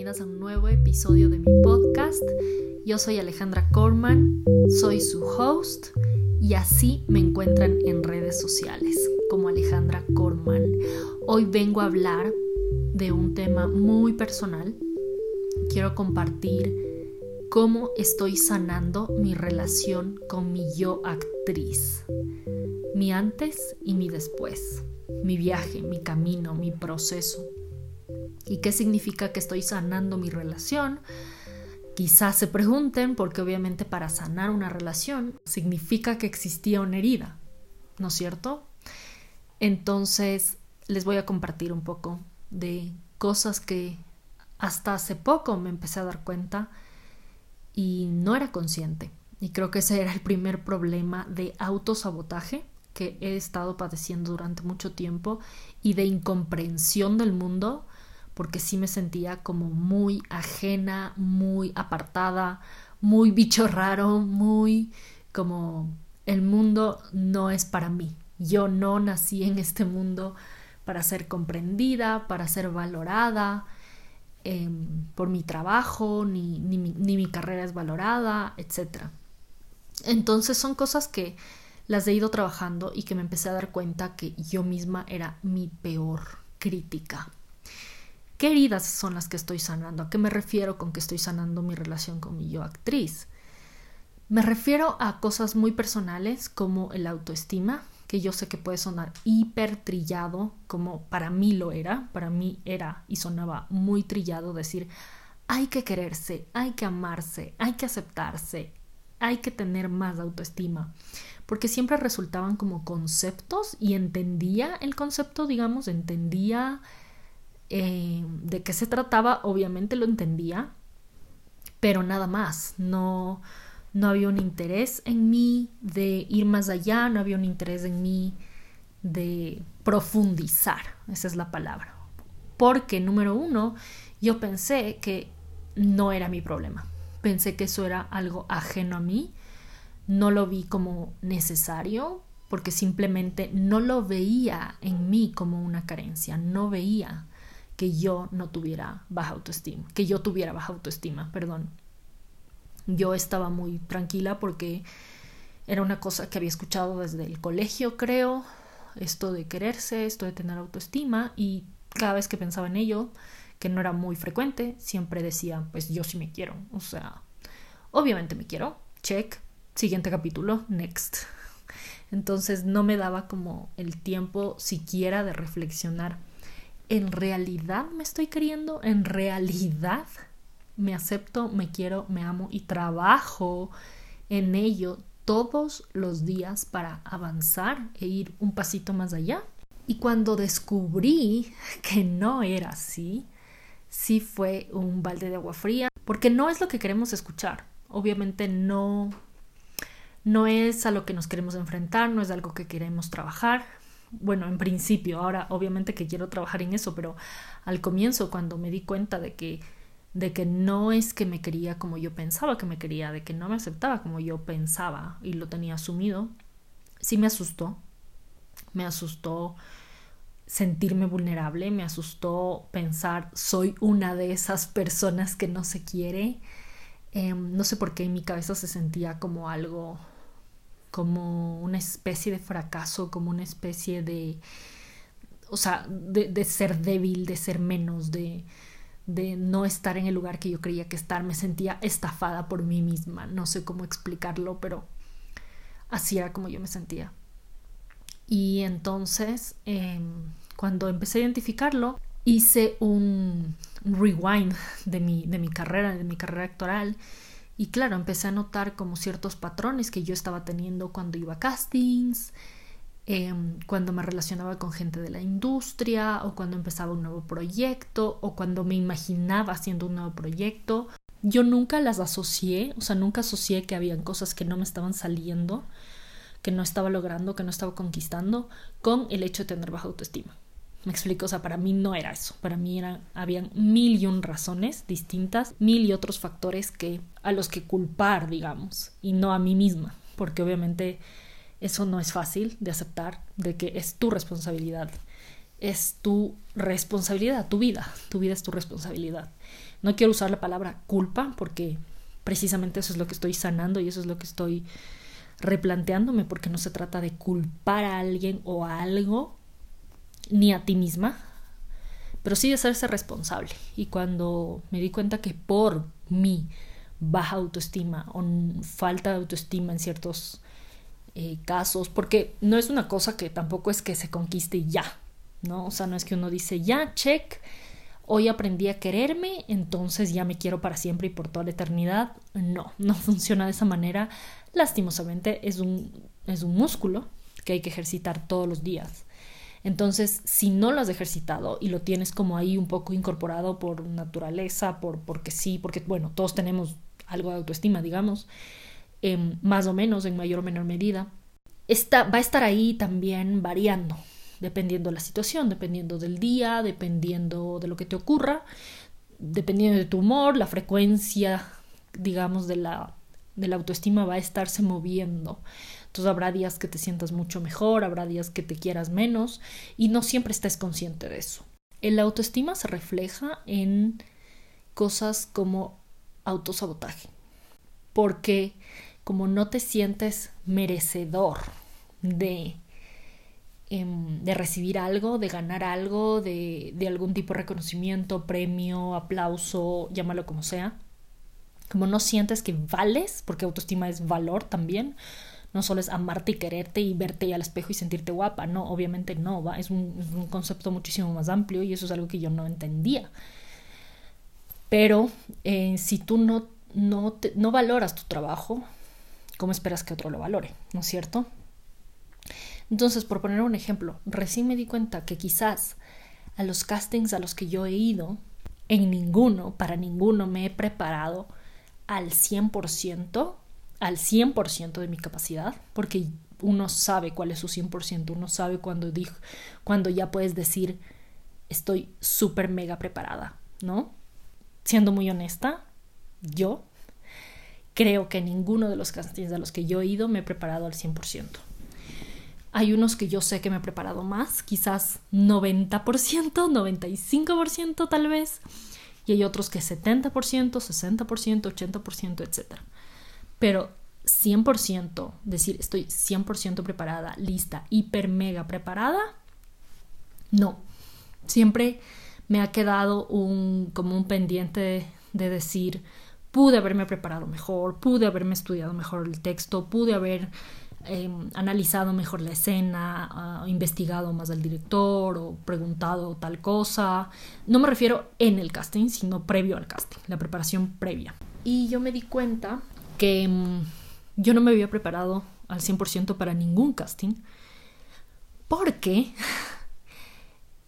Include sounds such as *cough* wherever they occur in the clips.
bienvenidas a un nuevo episodio de mi podcast. Yo soy Alejandra Corman, soy su host y así me encuentran en redes sociales como Alejandra Corman. Hoy vengo a hablar de un tema muy personal. Quiero compartir cómo estoy sanando mi relación con mi yo actriz, mi antes y mi después, mi viaje, mi camino, mi proceso ¿Y qué significa que estoy sanando mi relación? Quizás se pregunten, porque obviamente para sanar una relación significa que existía una herida, ¿no es cierto? Entonces les voy a compartir un poco de cosas que hasta hace poco me empecé a dar cuenta y no era consciente. Y creo que ese era el primer problema de autosabotaje que he estado padeciendo durante mucho tiempo y de incomprensión del mundo porque sí me sentía como muy ajena, muy apartada, muy bicho raro, muy como el mundo no es para mí. Yo no nací en este mundo para ser comprendida, para ser valorada em, por mi trabajo, ni, ni, ni mi carrera es valorada, etc. Entonces son cosas que las he ido trabajando y que me empecé a dar cuenta que yo misma era mi peor crítica. ¿Qué heridas son las que estoy sanando? ¿A qué me refiero con que estoy sanando mi relación con mi yo actriz? Me refiero a cosas muy personales como el autoestima, que yo sé que puede sonar hiper trillado, como para mí lo era, para mí era y sonaba muy trillado decir, hay que quererse, hay que amarse, hay que aceptarse, hay que tener más autoestima, porque siempre resultaban como conceptos y entendía el concepto, digamos, entendía eh, de qué se trataba, obviamente lo entendía, pero nada más, no, no había un interés en mí de ir más allá, no había un interés en mí de profundizar, esa es la palabra. Porque, número uno, yo pensé que no era mi problema, pensé que eso era algo ajeno a mí, no lo vi como necesario, porque simplemente no lo veía en mí como una carencia, no veía que yo no tuviera baja autoestima, que yo tuviera baja autoestima, perdón. Yo estaba muy tranquila porque era una cosa que había escuchado desde el colegio, creo, esto de quererse, esto de tener autoestima y cada vez que pensaba en ello, que no era muy frecuente, siempre decía, pues yo sí me quiero, o sea, obviamente me quiero, check, siguiente capítulo, next. *laughs* Entonces no me daba como el tiempo siquiera de reflexionar ¿en realidad me estoy queriendo? ¿En realidad me acepto, me quiero, me amo y trabajo en ello todos los días para avanzar e ir un pasito más allá? Y cuando descubrí *laughs* que no era así, sí fue un balde de agua fría, porque no es lo que queremos escuchar. Obviamente no no es a lo que nos queremos enfrentar, no es algo que queremos trabajar, bueno, en principio, ahora obviamente que quiero trabajar en eso, pero al comienzo cuando me di cuenta de que de que no es que me quería como yo pensaba que me quería, de que no me aceptaba como yo pensaba y lo tenía asumido, sí me asustó. Me asustó sentirme vulnerable, me asustó pensar soy una de esas personas que no se quiere. Em, no sé por qué en mi cabeza se sentía como algo como una especie de fracaso, como una especie de, o sea, de, ser débil, de ser menos, de, de no estar en el lugar que yo creía que estar. Me sentía estafada por mí misma, no sé cómo explicarlo, pero así era como yo me sentía. Y entonces, em, cuando empecé a identificarlo, hice un rewind de mi, de mi carrera, de mi carrera actoral y claro, empecé a notar como ciertos patrones que yo estaba teniendo cuando iba a castings, em, cuando me relacionaba con gente de la industria o cuando empezaba un nuevo proyecto o cuando me imaginaba haciendo un nuevo proyecto. Yo nunca las asocié, o sea, nunca asocié que habían cosas que no me estaban saliendo, que no estaba logrando, que no estaba conquistando, con el hecho de tener baja autoestima. Me explico, o sea, para mí no era eso, para mí era, habían mil y un razones distintas, mil y otros factores que a los que culpar, digamos, y no a mí misma, porque obviamente eso no es fácil de aceptar, de que es tu responsabilidad, es tu responsabilidad, tu vida, tu vida es tu responsabilidad. No quiero usar la palabra culpa porque precisamente eso es lo que estoy sanando y eso es lo que estoy replanteándome porque no se trata de culpar a alguien o a algo ni a ti misma, pero sí de hacerse responsable. Y cuando me di cuenta que por mi baja autoestima o falta de autoestima en ciertos eh, casos, porque no es una cosa que tampoco es que se conquiste ya, ¿no? O sea, no es que uno dice, ya, check, hoy aprendí a quererme, entonces ya me quiero para siempre y por toda la eternidad. No, no *laughs* funciona de esa manera. Lastimosamente es un, es un músculo que hay que ejercitar todos los días. Entonces, si no lo has ejercitado y lo tienes como ahí un poco incorporado por naturaleza, por porque sí, porque bueno, todos tenemos algo de autoestima, digamos, em, más o menos en mayor o menor medida, está, va a estar ahí también variando, dependiendo de la situación, dependiendo del día, dependiendo de lo que te ocurra, dependiendo de tu humor, la frecuencia, digamos, de la, de la autoestima va a estarse moviendo. Entonces habrá días que te sientas mucho mejor, habrá días que te quieras menos y no siempre estés consciente de eso. El autoestima se refleja en cosas como autosabotaje, porque como no te sientes merecedor de, em, de recibir algo, de ganar algo, de, de algún tipo de reconocimiento, premio, aplauso, llámalo como sea, como no sientes que vales, porque autoestima es valor también, no solo es amarte y quererte y verte al espejo y sentirte guapa, no, obviamente no, ¿va? Es, un, un concepto muchísimo más amplio y eso es algo que yo no entendía. Pero eh, si tú no, no, no valoras tu trabajo, ¿cómo esperas que otro lo valore? ¿No es cierto? Entonces, por poner un ejemplo, recién me di cuenta que quizás a los castings a los que yo he ido, en ninguno, para ninguno me he preparado al 100%, al 100% de mi capacidad, porque uno sabe cuál es su 100%, uno sabe cuando, dijo, cuando ya puedes decir, estoy súper mega preparada, ¿no? Siendo muy honesta, yo creo que ninguno de los castings a los que yo he ido me he preparado al 100%. Hay unos que yo sé que me he preparado más, quizás 90%, 95% tal vez, y hay otros que 70%, 60%, 80%, etc. Pero 100%, decir estoy 100% preparada, lista, hiper mega preparada, no. Siempre me ha quedado un, como un pendiente de, decir, pude haberme preparado mejor, pude haberme estudiado mejor el texto, pude haber em, analizado mejor la escena, ah, investigado más al director o preguntado tal cosa. No me refiero en el casting, sino previo al casting, la preparación previa. Y yo me di cuenta que em, yo no me había preparado al 100% para ningún casting porque *laughs*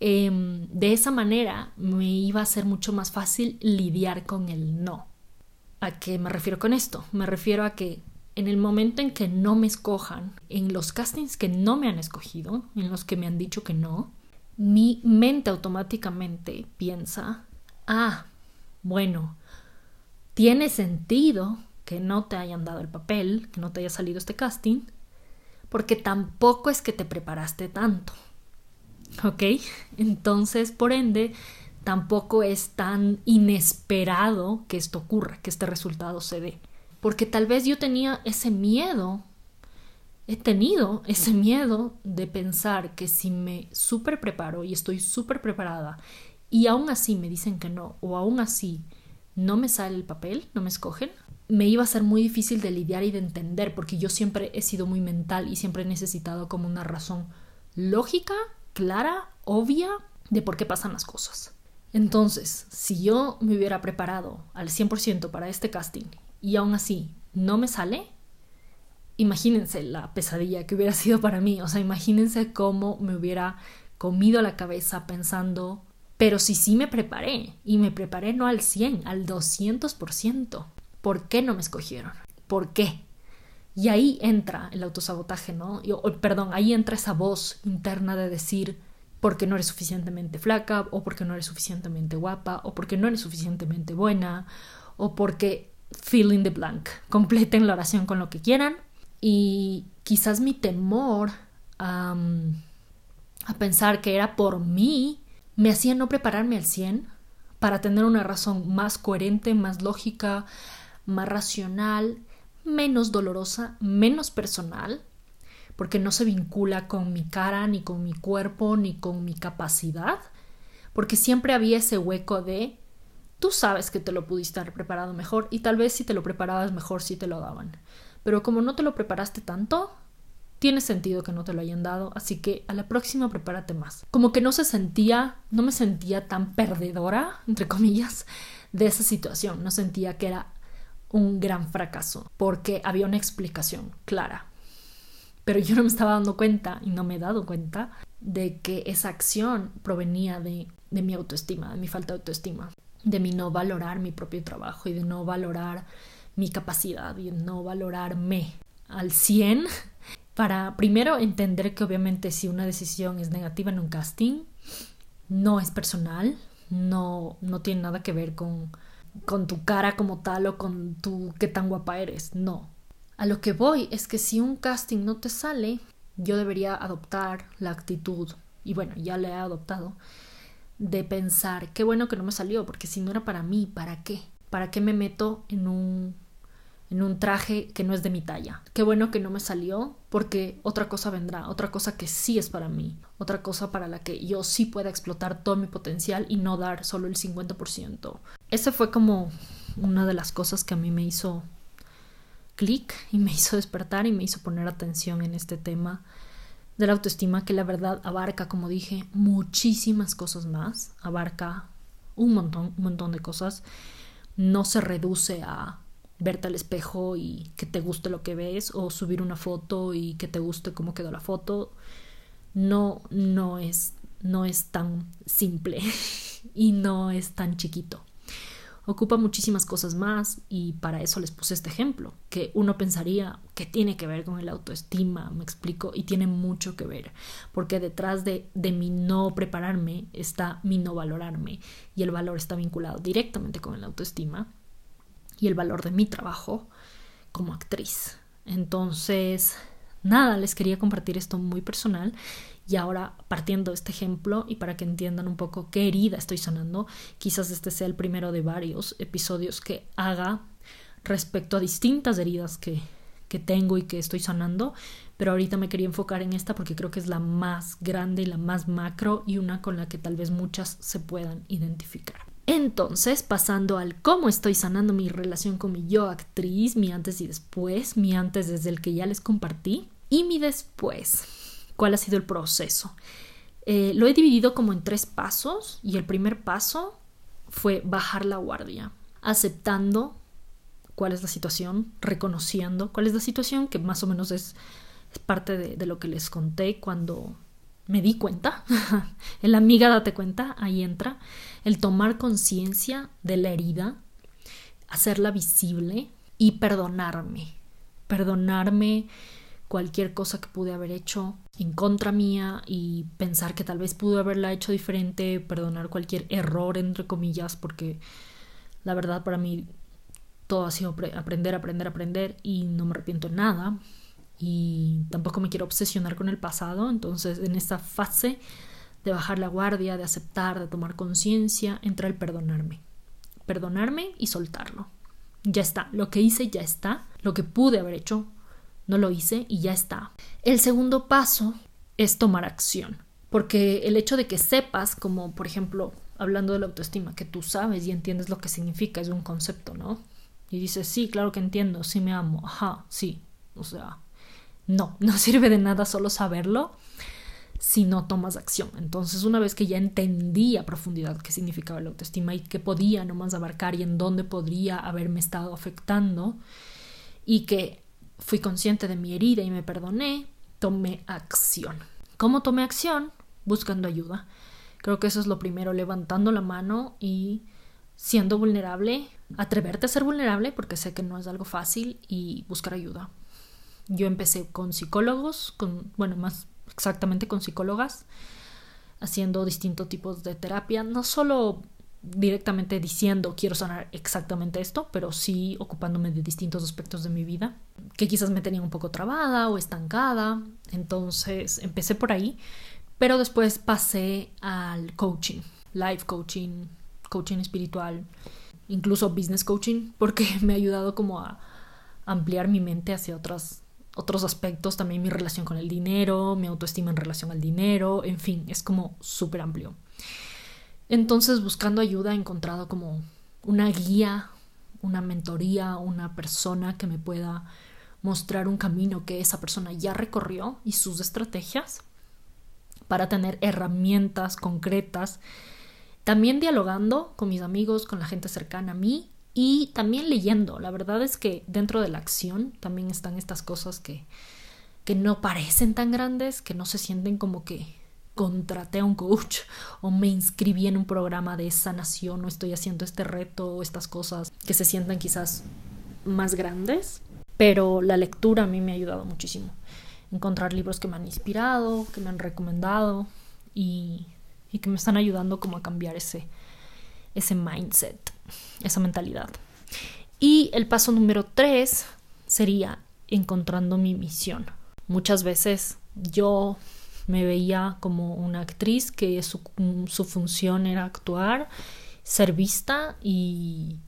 Em, de esa manera me iba a ser mucho más fácil lidiar con el no. ¿A qué me refiero con esto? Me refiero a que en el momento en que no me escojan, en los castings que no me han escogido, en los que me han dicho que no, mi mente automáticamente piensa, ah, bueno, tiene sentido que no te hayan dado el papel, que no te haya salido este casting, porque tampoco es que te preparaste tanto. ¿Ok? Entonces, por ende, tampoco es tan inesperado que esto ocurra, que este resultado se dé. Porque tal vez yo tenía ese miedo, he tenido ese miedo de pensar que si me súper preparo y estoy súper preparada y aún así me dicen que no, o aún así no me sale el papel, no me escogen, me iba a ser muy difícil de lidiar y de entender, porque yo siempre he sido muy mental y siempre he necesitado como una razón lógica clara, obvia de por qué pasan las cosas. Entonces, si yo me hubiera preparado al 100% para este casting y aún así no me sale, imagínense la pesadilla que hubiera sido para mí, o sea, imagínense cómo me hubiera comido la cabeza pensando, pero si sí me preparé y me preparé no al 100, al 200%, ¿por qué no me escogieron? ¿Por qué? Y ahí entra el autosabotaje, ¿no? perdón, ahí entra esa voz interna de decir, porque no eres suficientemente flaca, o porque no eres suficientemente guapa, o porque no eres suficientemente buena, o porque fill in the blank. *laughs* Completen la oración con lo que quieran. Y quizás mi temor a pensar que era por mí me hacía no prepararme al 100 para tener una razón más coherente, más lógica, más racional, menos dolorosa, menos personal, porque no se vincula con mi cara, ni con mi cuerpo, ni con mi capacidad, porque siempre había ese hueco de tú sabes que te lo pudiste haber preparado mejor y tal vez si te lo preparabas mejor sí te lo daban. Pero como no te lo preparaste tanto, tiene sentido que no te lo hayan dado, así que a la próxima prepárate más. Como que no se sentía, no me sentía tan perdedora, entre comillas, de esa situación, no sentía que era un gran fracaso, porque había una explicación clara. Pero yo no me estaba dando cuenta y no me he dado cuenta de que esa acción provenía de, de mi autoestima, de mi falta de autoestima, de mi no valorar mi propio trabajo y de no valorar mi capacidad y de no valorarme al 100 para primero entender que obviamente si una decisión es negativa en un casting, no es personal, no, no tiene nada que ver con, con tu cara como tal o con tu qué tan guapa eres, no. A lo que voy es que si un casting no te sale, yo debería adoptar la actitud, y bueno, ya la he adoptado, de pensar, qué bueno que no me salió, porque si no era para mí, ¿para qué? ¿Para qué me meto en un en un traje que no es de mi talla. Qué bueno que no me salió porque otra cosa vendrá, otra cosa que sí es para mí, otra cosa para la que yo sí pueda explotar todo mi potencial y no dar solo el 50%. Ese fue como una de las cosas que a mí me hizo clic y me hizo despertar y me hizo poner atención en este tema de la autoestima que la verdad abarca, como dije, muchísimas cosas más, abarca un montón, un montón de cosas, no se reduce a verte al espejo y que te guste lo que ves o subir una foto y que te guste cómo quedó la foto no no es no es tan simple *laughs* y no es tan chiquito. Ocupa muchísimas cosas más y para eso les puse este ejemplo, que uno pensaría que tiene que ver con el autoestima, me explico, y tiene mucho que ver, porque detrás de, de mi no prepararme está mi no valorarme y el valor está vinculado directamente con el autoestima y el valor de mi trabajo como actriz. Entonces, nada, les quería compartir esto muy personal y ahora partiendo de este ejemplo y para que entiendan un poco qué herida estoy sanando, quizás este sea el primero de varios episodios que haga respecto a distintas heridas que, que tengo y que estoy sanando, pero ahorita me quería enfocar en esta porque creo que es la más grande y la más macro y una con la que tal vez muchas se puedan identificar. Entonces, pasando al cómo estoy sanando mi relación con mi yo actriz, mi antes y después, mi antes desde el que ya les compartí y mi después. ¿Cuál ha sido el proceso? Eh, lo he dividido como en tres pasos y el primer paso fue bajar la guardia, aceptando cuál es la situación, reconociendo cuál es la situación, que más o menos es, parte de, de lo que les conté cuando me di cuenta, *laughs* el amiga date cuenta, ahí entra, el tomar conciencia de la herida, hacerla visible y perdonarme, perdonarme cualquier cosa que pude haber hecho en contra mía y pensar que tal vez pude haberla hecho diferente, perdonar cualquier error entre comillas, porque la verdad para mí todo ha sido aprender, aprender, aprender y no me arrepiento de nada y tampoco me quiero obsesionar con el pasado, entonces en esta fase de bajar la guardia, de aceptar, de tomar conciencia, entra el perdonarme. Perdonarme y soltarlo. Ya está, lo que hice ya está, lo que pude haber hecho no lo hice y ya está. El segundo paso es tomar acción, porque el hecho de que sepas, como por ejemplo, hablando de la autoestima, que tú sabes y entiendes lo que significa, es un concepto, ¿no? Y dices, sí, claro que entiendo, sí me amo, ajá, sí, o sea, no, *laughs* no sirve de nada solo saberlo si no tomas acción. Entonces, una vez que ya entendí a profundidad qué significaba la autoestima y qué podía nomás abarcar y en dónde podría haberme estado afectando y que fui consciente de mi herida y me perdoné, tomé acción. ¿Cómo tomé acción? Buscando ayuda. Creo que eso es lo primero, levantando la mano y siendo vulnerable, atreverte a ser vulnerable porque sé que no es algo fácil y buscar ayuda. Yo empecé con psicólogos, con, bueno, más exactamente con psicólogas, haciendo distintos tipos de terapia, no solo directamente diciendo quiero sanar exactamente esto, pero sí ocupándome de distintos aspectos de mi vida que quizás me tenían un poco trabada o estancada. Entonces empecé por ahí, pero después pasé al coaching, life coaching, coaching espiritual, incluso business coaching, porque *laughs* me ha ayudado como a ampliar mi mente hacia otras, otros aspectos, también mi relación con el dinero, mi autoestima en relación al dinero, en fin, es como súper amplio. Entonces, buscando ayuda, he encontrado como una guía, una mentoría, una persona que me pueda mostrar un camino que esa persona ya recorrió y sus estrategias para tener herramientas concretas. También dialogando con mis amigos, con la gente cercana a mí y también leyendo. La verdad es que dentro de la acción también están estas cosas que, que no parecen tan grandes, que no se sienten como que contraté a un coach o me inscribí en un programa de sanación o estoy haciendo este reto o estas cosas que se sientan quizás más grandes, pero la lectura a mí me ha ayudado muchísimo. Encontrar libros que me han inspirado, que me han recomendado y, y que me están ayudando como a cambiar ese, ese mindset, esa mentalidad. Y el paso número tres sería encontrando mi misión. Muchas veces yo me veía como una actriz que su, su función era actuar, ser vista y,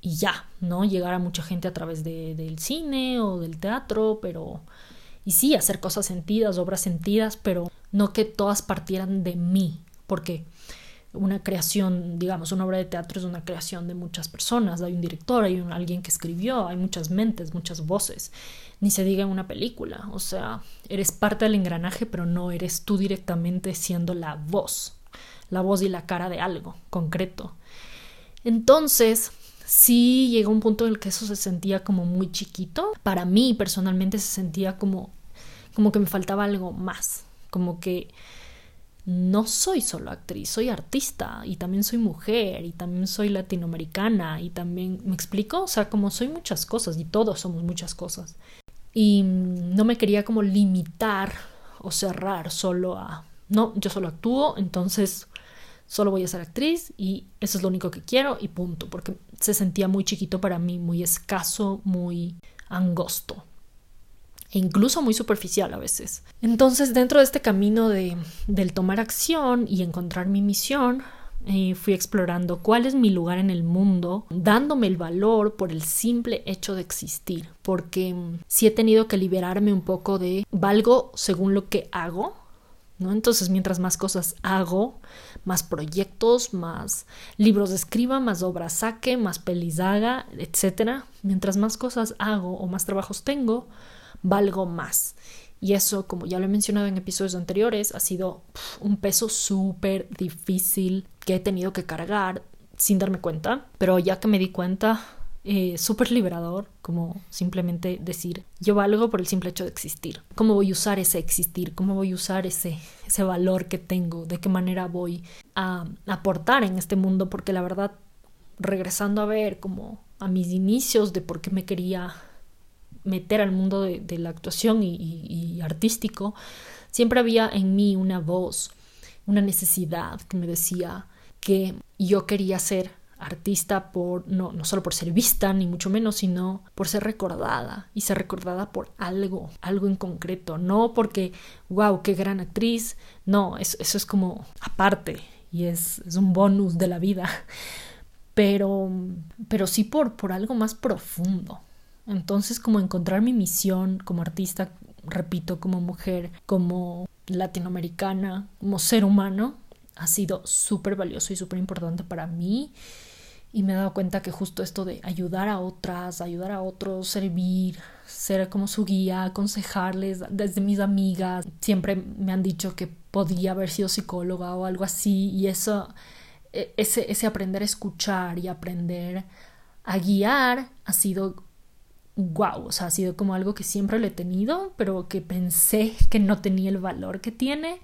y, ya, ¿no? Llegar a mucha gente a través de, del cine o del teatro, pero... Y sí, hacer cosas sentidas, obras sentidas, pero no que todas partieran de mí, porque una creación, digamos, una obra de teatro es una creación de muchas personas, hay un director, hay un, alguien que escribió, hay muchas mentes, muchas voces ni se diga en una película. O sea, eres parte del engranaje, pero no eres tú directamente siendo la voz, la voz y la cara de algo concreto. Entonces, sí llegó un punto en el que eso se sentía como muy chiquito. Para mí personalmente se sentía como, como que me faltaba algo más, como que no soy solo actriz, soy artista y también soy mujer y también soy latinoamericana y también, ¿me explico? O sea, como soy muchas cosas y todos somos muchas cosas y no me quería como limitar o cerrar solo a, no, yo solo actúo, entonces solo voy a ser actriz y eso es lo único que quiero y punto, porque se sentía muy chiquito para mí, muy escaso, muy angosto e incluso muy superficial a veces. Entonces, dentro de este camino de, del tomar acción y encontrar mi misión, y fui explorando cuál es mi lugar en el mundo, dándome el valor por el simple hecho de existir, porque mm, sí he tenido que liberarme un poco de valgo según lo que hago, ¿no? Entonces, mientras más cosas hago, más proyectos, más libros escriba, más obras saque, más pelis haga, etcétera, mientras más cosas hago o más trabajos tengo, valgo más. Y eso, como ya lo he mencionado en episodios anteriores, ha sido un peso súper difícil que he tenido que cargar sin darme cuenta. Pero ya que me di cuenta, eh, súper liberador, como simplemente decir, yo valgo por el simple hecho de existir. ¿Cómo voy a usar ese existir? ¿Cómo voy a usar ese, ese valor que tengo? ¿De qué manera voy a aportar en este mundo? Porque la verdad, regresando a ver como a mis inicios de por qué me quería meter al mundo de, la actuación y, artístico, siempre había en mí una voz, una necesidad que me decía que yo quería ser artista por no, no solo por ser vista ni mucho menos sino por ser recordada y ser recordada por algo algo en concreto no porque wow qué gran actriz no eso, eso es como aparte y es, es un bonus de la vida *laughs* pero pero sí por por algo más profundo entonces, como encontrar mi misión como artista, repito, como mujer, como latinoamericana, como ser humano, ha sido súper valioso y súper importante para mí. Y me he dado cuenta que justo esto de ayudar a otras, ayudar a otros, servir, ser como su guía, aconsejarles, desde mis amigas, siempre me han dicho que podía haber sido psicóloga o algo así. Y eso, e, ese, ese aprender a escuchar y aprender a guiar ha sido wow, o sea, ha sido como algo que siempre lo he tenido, pero que pensé que no tenía el valor que tiene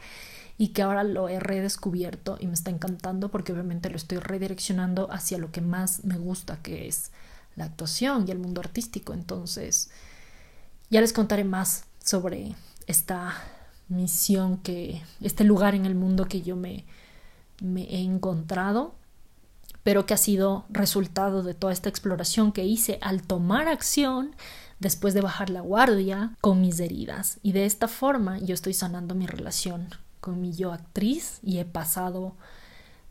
y que ahora lo he redescubierto y me está encantando porque obviamente lo estoy redireccionando hacia lo que más me gusta, que es la actuación y el mundo artístico. Entonces, ya les contaré más sobre esta misión que, este lugar en el mundo que yo me, me he encontrado pero que ha sido resultado de toda esta exploración que hice al tomar acción después de bajar la guardia con mis heridas. Y de esta forma yo estoy sanando mi relación con mi yo actriz y he pasado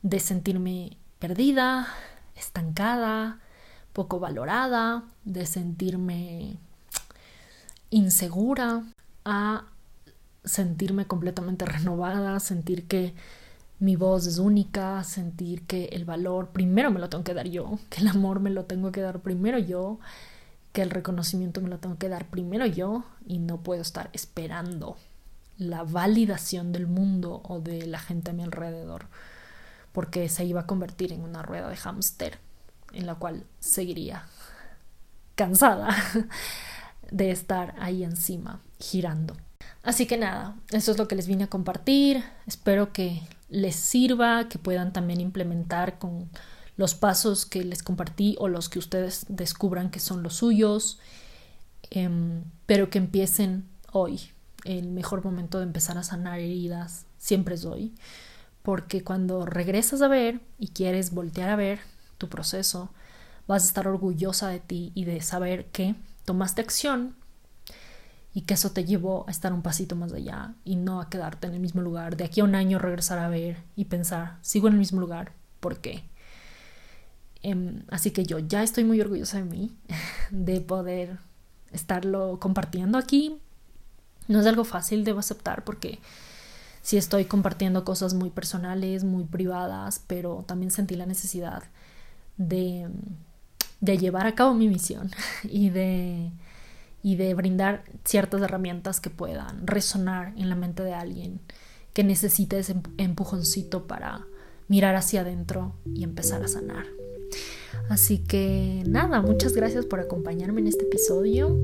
de sentirme perdida, estancada, poco valorada, de sentirme insegura, a sentirme completamente renovada, sentir que mi voz es única, sentir que el valor primero me lo tengo que dar yo, que el amor me lo tengo que dar primero yo, que el reconocimiento me lo tengo que dar primero yo y no puedo estar esperando la validación del mundo o de la gente a mi alrededor, porque se iba a convertir en una rueda de hámster en la cual seguiría cansada *laughs* de estar ahí encima, girando. Así que nada, eso es lo que les vine a compartir. Espero que les sirva, que puedan también implementar con los pasos que les compartí o los que ustedes descubran que son los suyos, em, pero que empiecen hoy. El mejor momento de empezar a sanar heridas siempre es hoy, porque cuando regresas a ver y quieres voltear a ver tu proceso, vas a estar orgullosa de ti y de saber que tomaste acción y que eso te llevó a estar un pasito más allá y no a quedarte en el mismo lugar. De aquí a un año regresar a ver y pensar, sigo en el mismo lugar, ¿por qué? Em, así que yo ya estoy muy orgullosa de mí, *laughs* de poder estarlo compartiendo aquí. No es algo fácil, debo aceptar, porque sí estoy compartiendo cosas muy personales, muy privadas, pero también sentí la necesidad de, de llevar a cabo mi misión *laughs* y de y de brindar ciertas herramientas que puedan resonar en la mente de alguien que necesite ese empujoncito para mirar hacia adentro y empezar a sanar. Así que nada, muchas gracias por acompañarme en este episodio.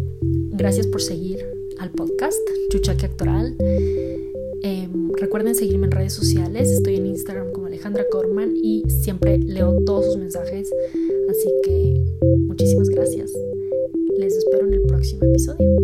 Gracias por seguir al podcast Chuchaque Actoral. Em, recuerden seguirme en redes sociales. Estoy en Instagram como Alejandra Corman y siempre leo todos sus mensajes. Así que muchísimas gracias. Les espero en el próximo episodio.